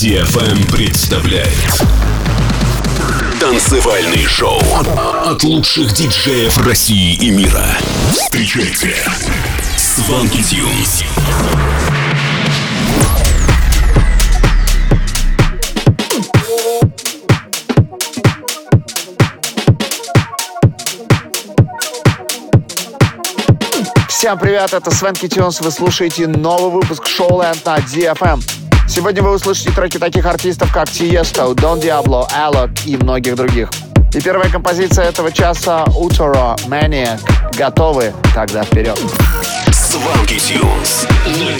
DFM представляет Танцевальный шоу от лучших диджеев России и мира. Встречайте Сванки Тюнс. Всем привет, это Свенки Тюнс, вы слушаете новый выпуск шоу Land на DFM. Сегодня вы услышите треки таких артистов, как Tiesto, Don Diablo, Alok и многих других. И первая композиция этого часа Utoro, Maniac. Готовы? Тогда вперед. Свалки Тюнс на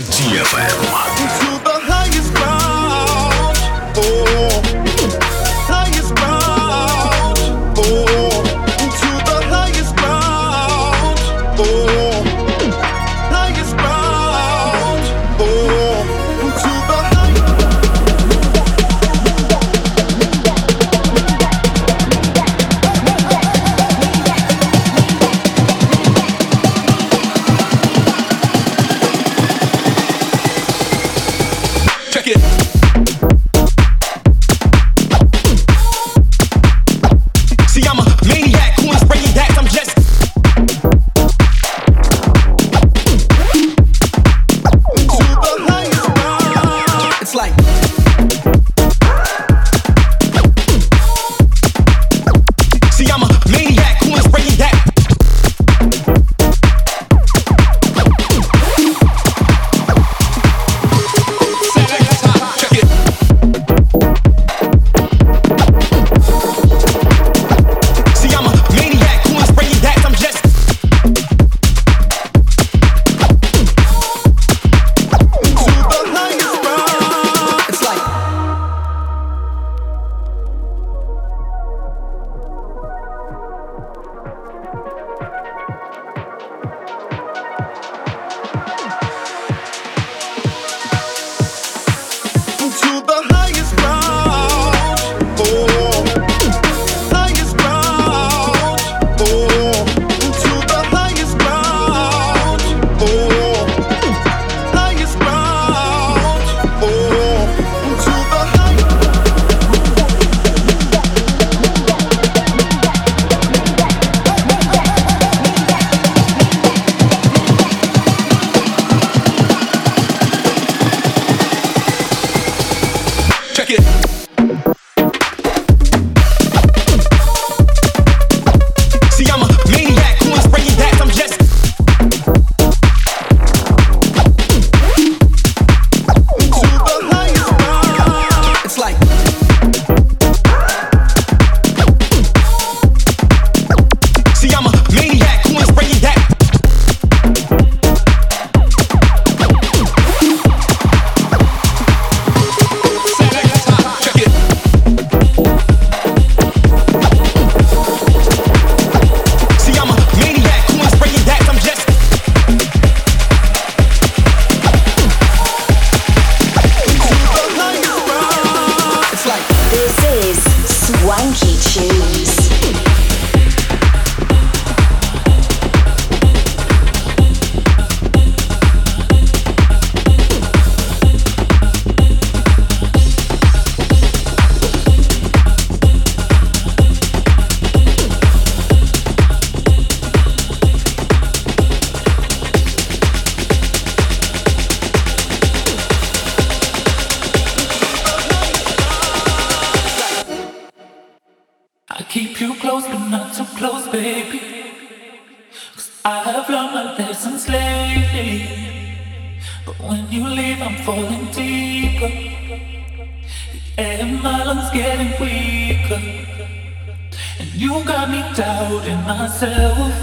myself,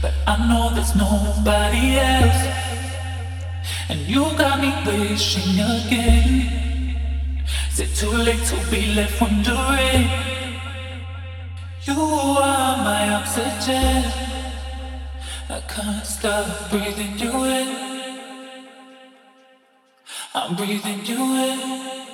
but I know there's nobody else. And you got me wishing again. Is it too late to be left wondering? You are my oxygen. I can't stop breathing you in. I'm breathing you in.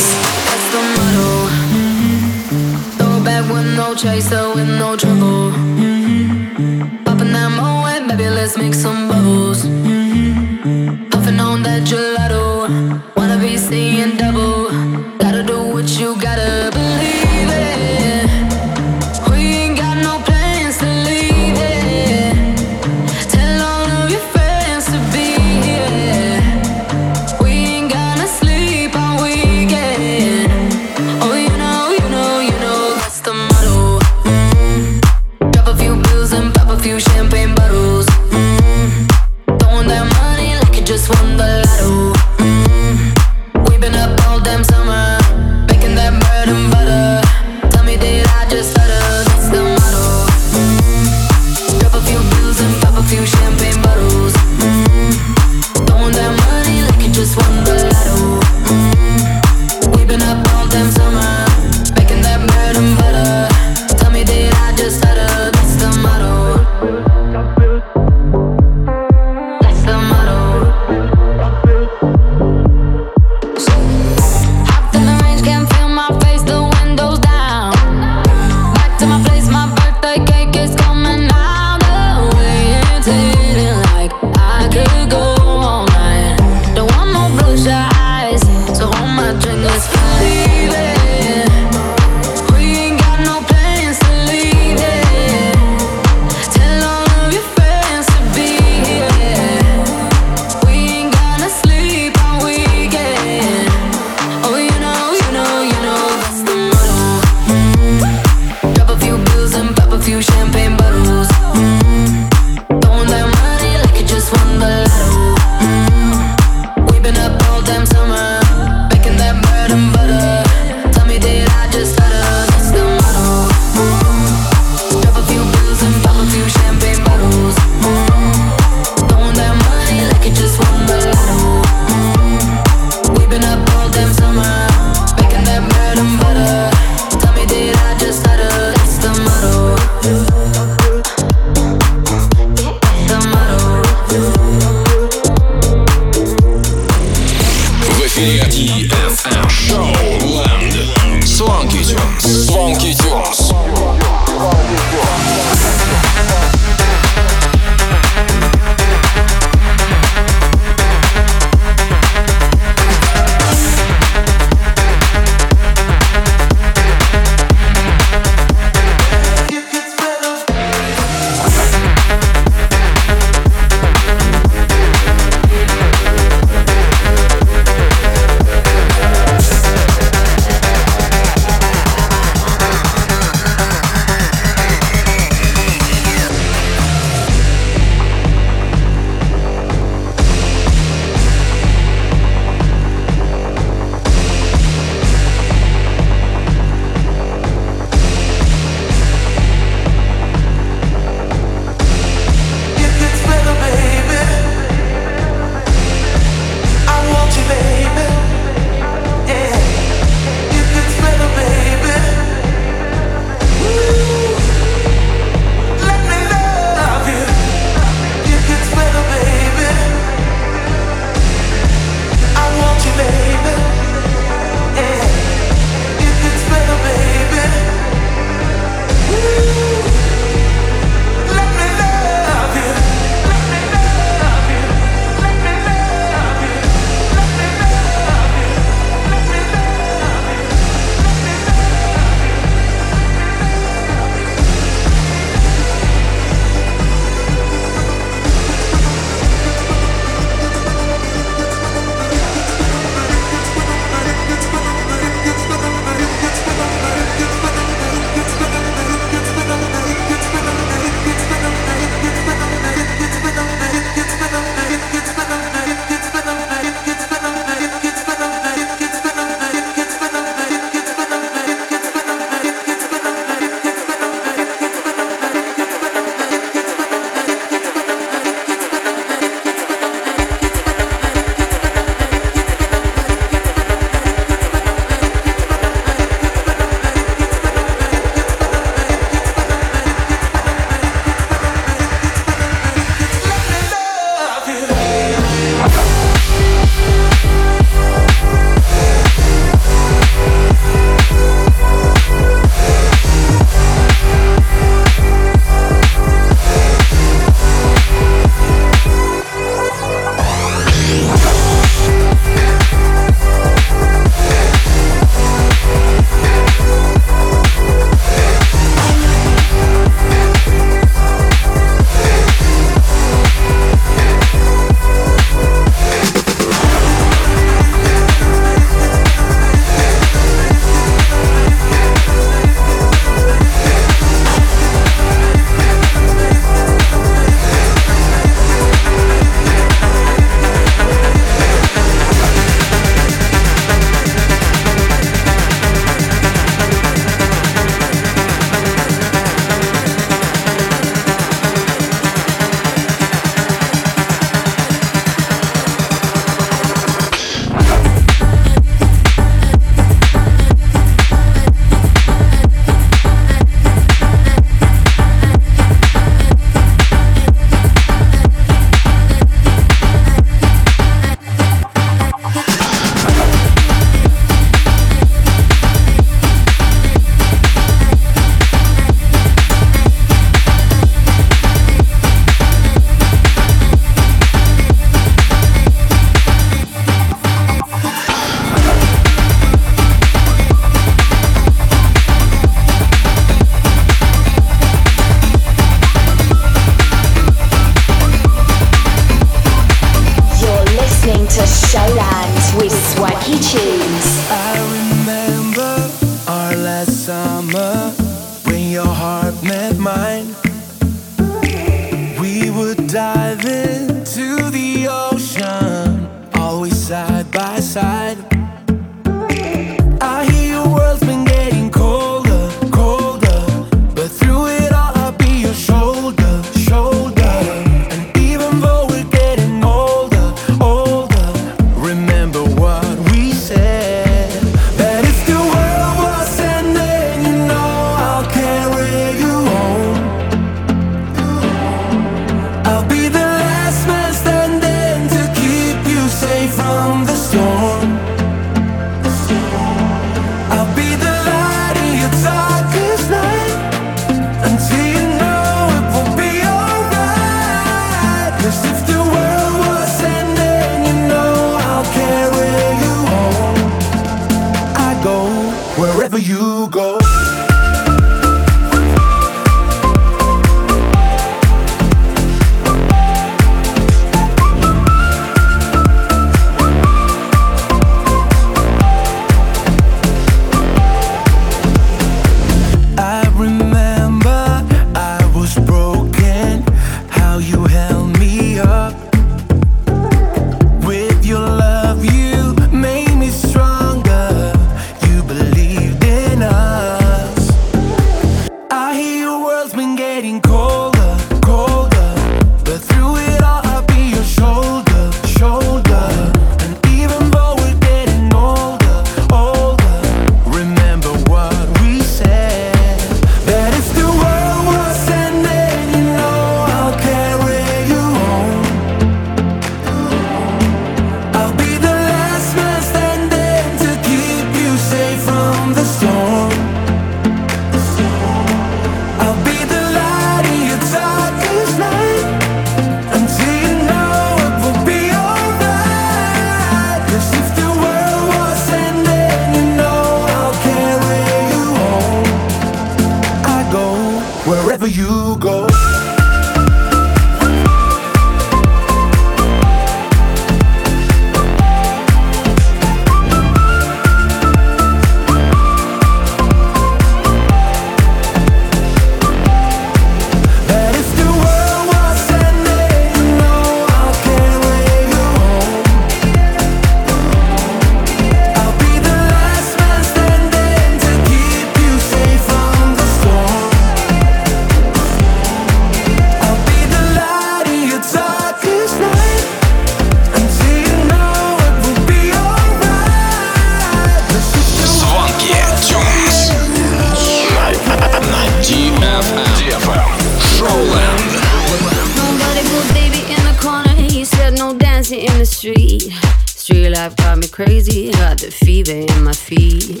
crazy in the street. Street life got me crazy. Got the fever in my feet.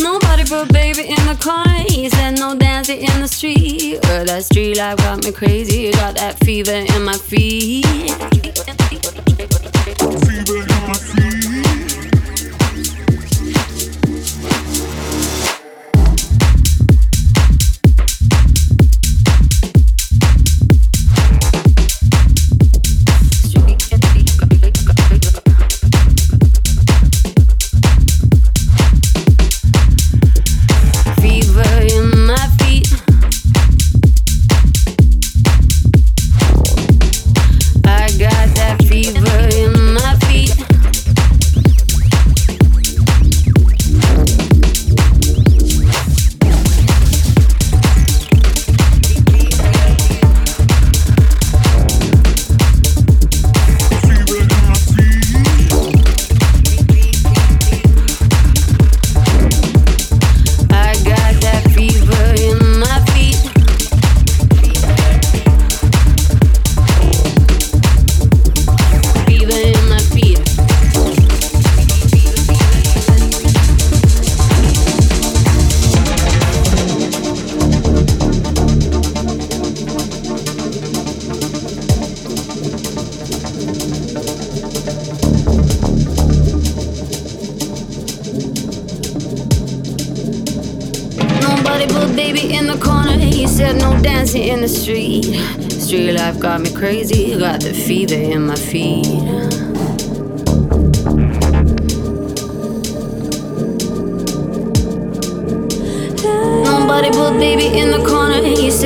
Nobody but baby in the car. He said no dancing in the street. Well, that street life got me crazy. Got that fever in my feet.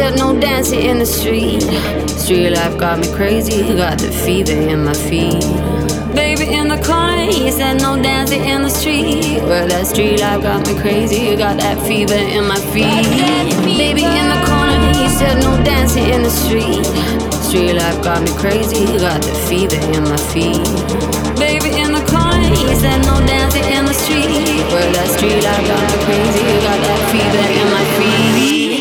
Said no dancing in the street. Street life got me crazy. Got the fever in my feet. Baby in the corner, he said no dancing in the street. Well, that street life got me crazy. Got that fever in my feet. Baby in the corner, he said no dancing in the street. Street life got me crazy. Got the fever in my feet. Baby in the corner, he said no dancing in the street. Well, that street life got me crazy. Got that fever in my feet.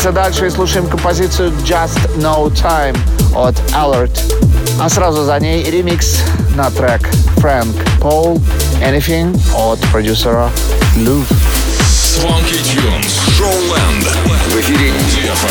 двигаемся дальше и слушаем композицию Just No Time от Alert. А сразу за ней ремикс на трек Frank Paul Anything от продюсера Lou. Swanky Tunes, Showland. В эфире Дефа.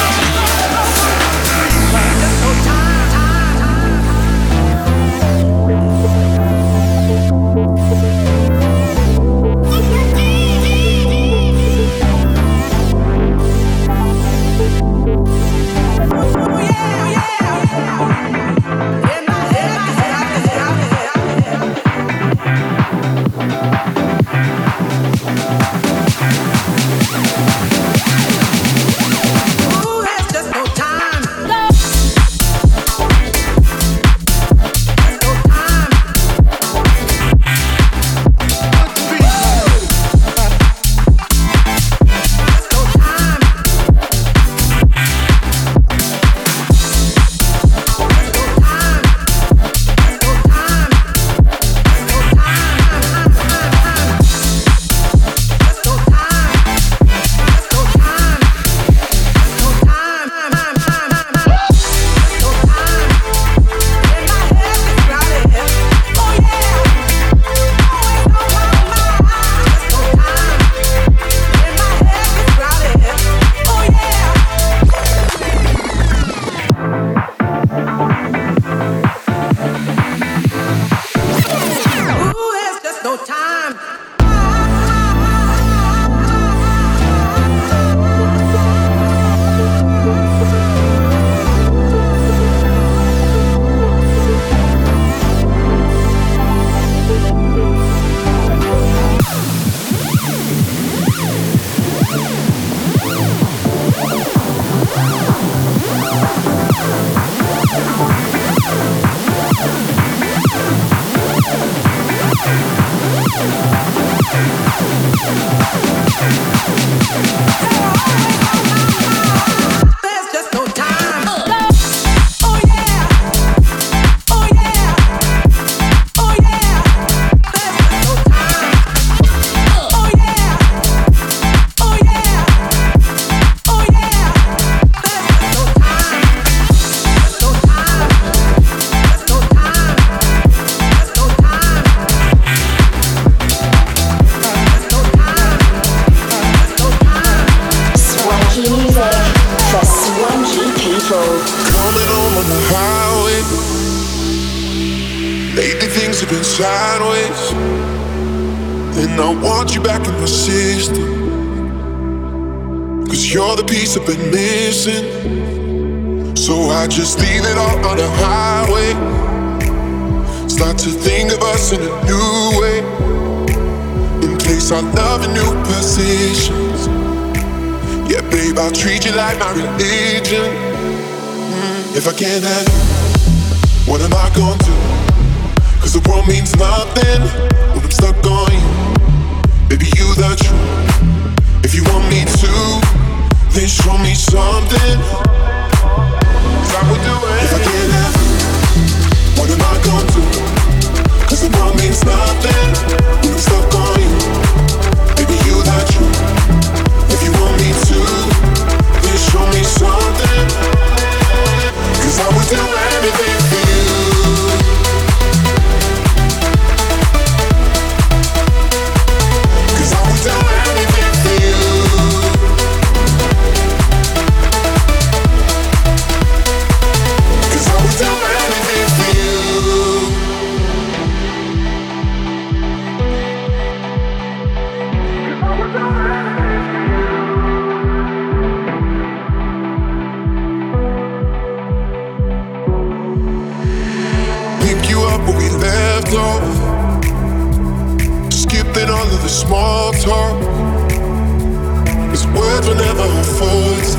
And I want you back in my system. Cause you're the piece I've been missing. So I just leave it all on the highway. Start to think of us in a new way. And place our love in new positions. Yeah, babe, I'll treat you like my religion. Mm, if I can't have you, what am I gonna do? Cause the world means nothing when I'm stuck on you the truth. If you want me to, then show me something. Cause I do it. If I can't have you, what am I gonna do? Cause means nothing when I'm stuck on you. Baby, you the truth. If you want me to, show me something. Cause I do anything for you. never, never unfolds.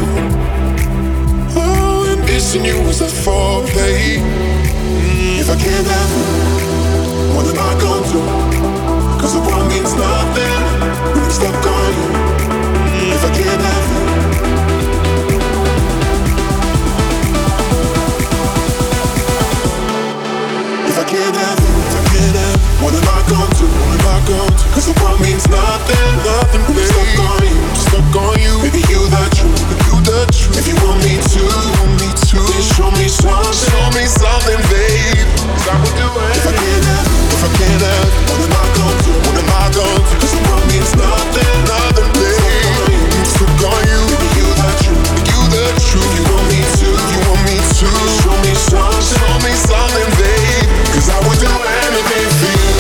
Oh, and missing you was a foreplay. If I can't have you, what am I gonna do? Cause the one means nothing when you stop calling. If I can't have you. If I can't have you. What am I going to? do? What am I going to? do? Cause the world means nothing, nothing, babe. I'm stuck on you, stuck on you. Maybe you the truth, but you the truth. If you want me to, want me to, then show me something, show me something, babe. Cause I will do it. If I can't help, if I can't help, what am I going to? do? What am I going to? do? Cause the world means nothing, nothing, babe. Stuck I'm stuck on you, maybe you the truth the truth. You want me to, you want me to. Show me show me something, babe. Cause I would do anything for you.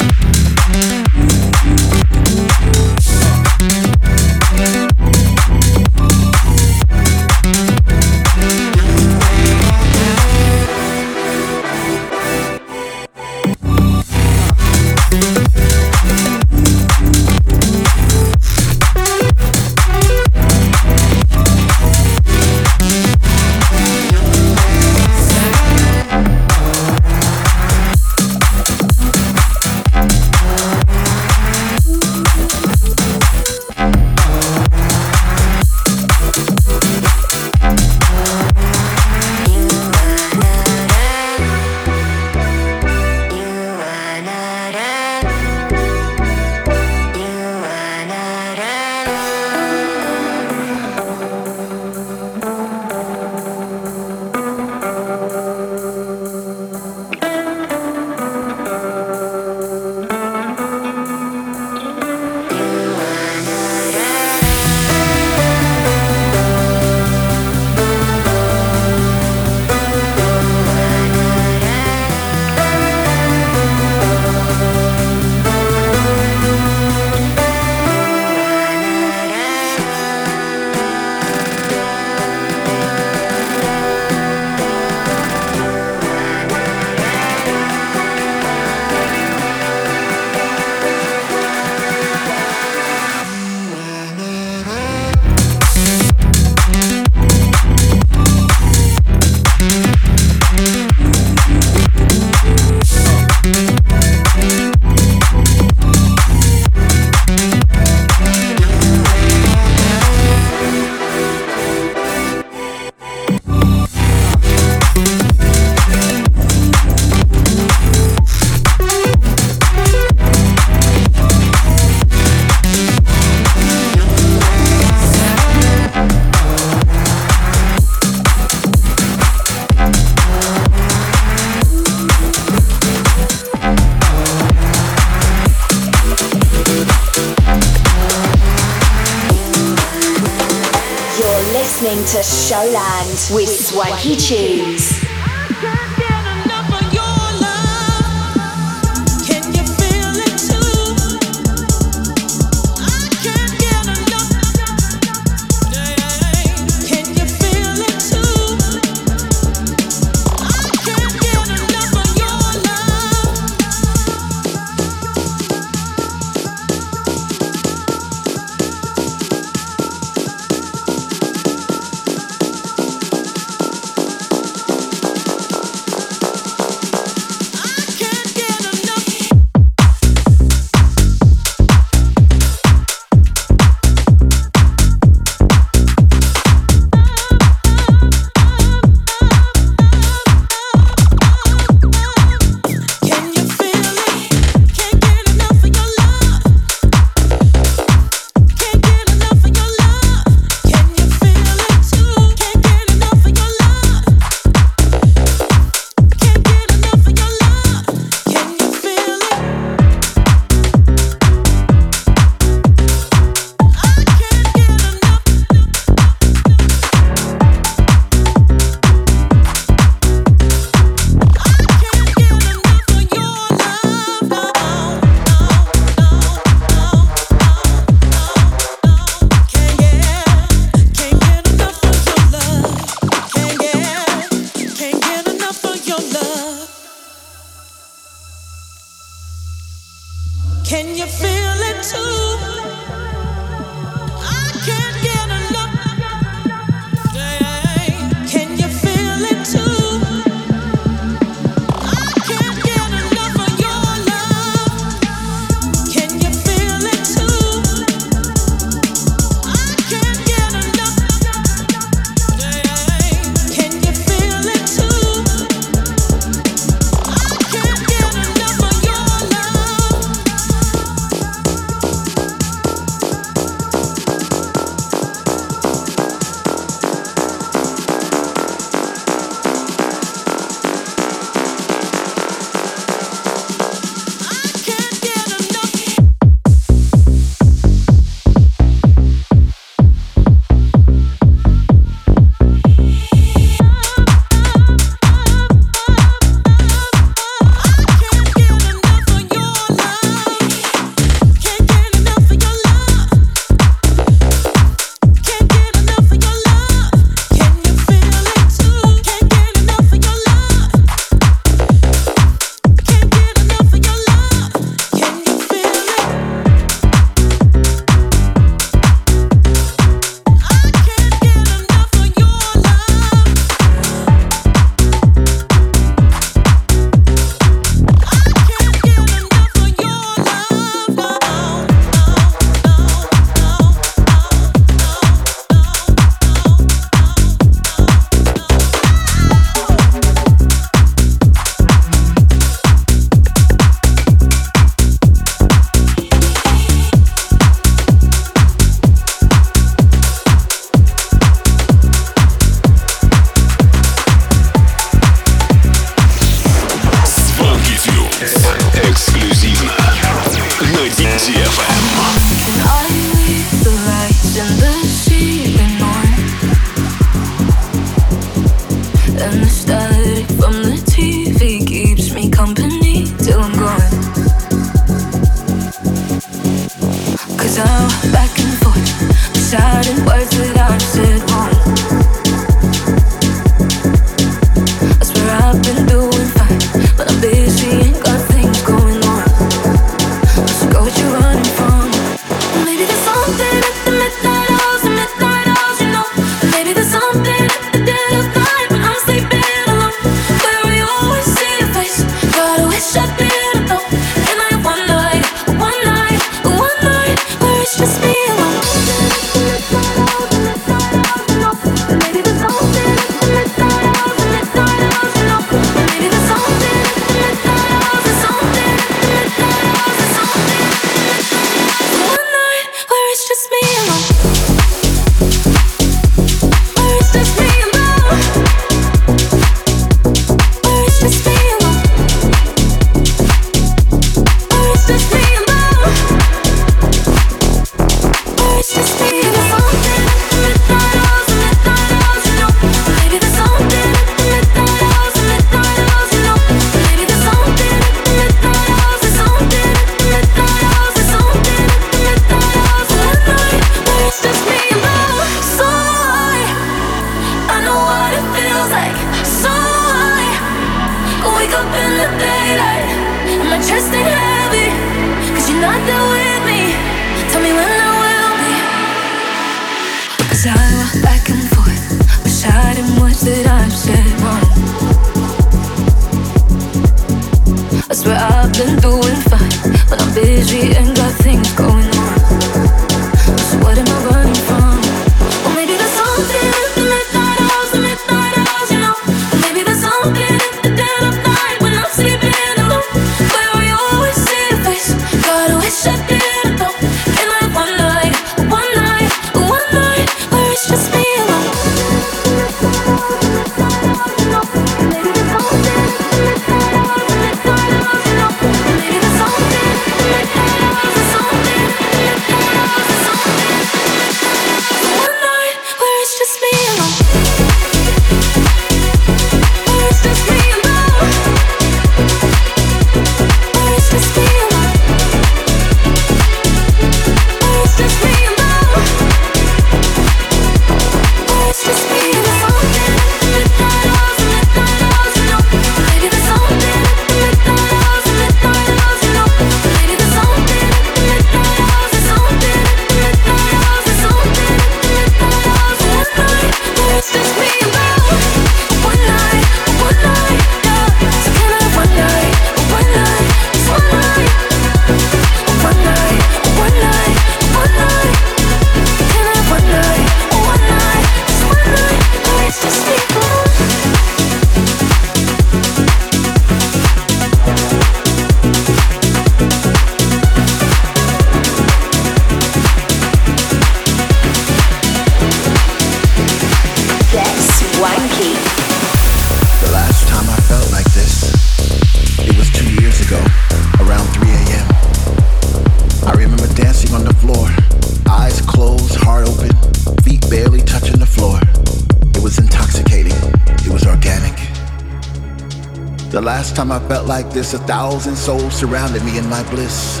time I felt like this, a thousand souls surrounded me in my bliss.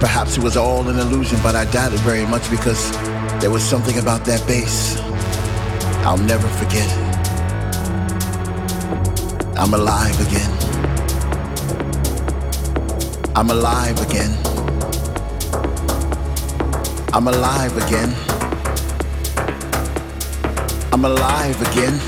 Perhaps it was all an illusion, but I doubted very much because there was something about that bass. I'll never forget it. I'm alive again. I'm alive again. I'm alive again. I'm alive again.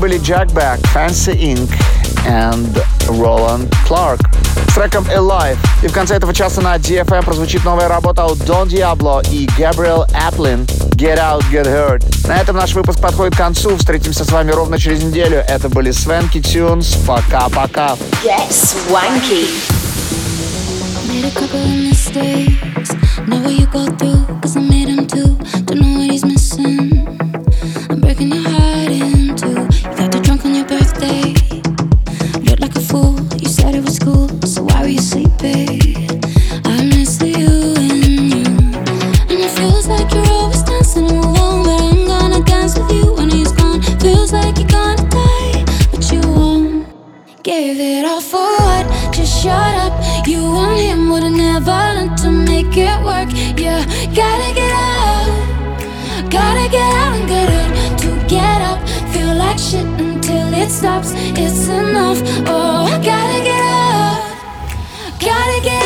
были Jack Back, Fancy Inc. and Roland Clark с треком Alive. И в конце этого часа на DFM прозвучит новая работа от Don Diablo и Gabriel Applin Get Out, Get Hurt. На этом наш выпуск подходит к концу. Встретимся с вами ровно через неделю. Это были Свенки Тюнс. Пока-пока. Get swanky. Made a couple of mistakes. Know what you go through, cause I made them too. stops, it's enough. Oh, I gotta get up, gotta get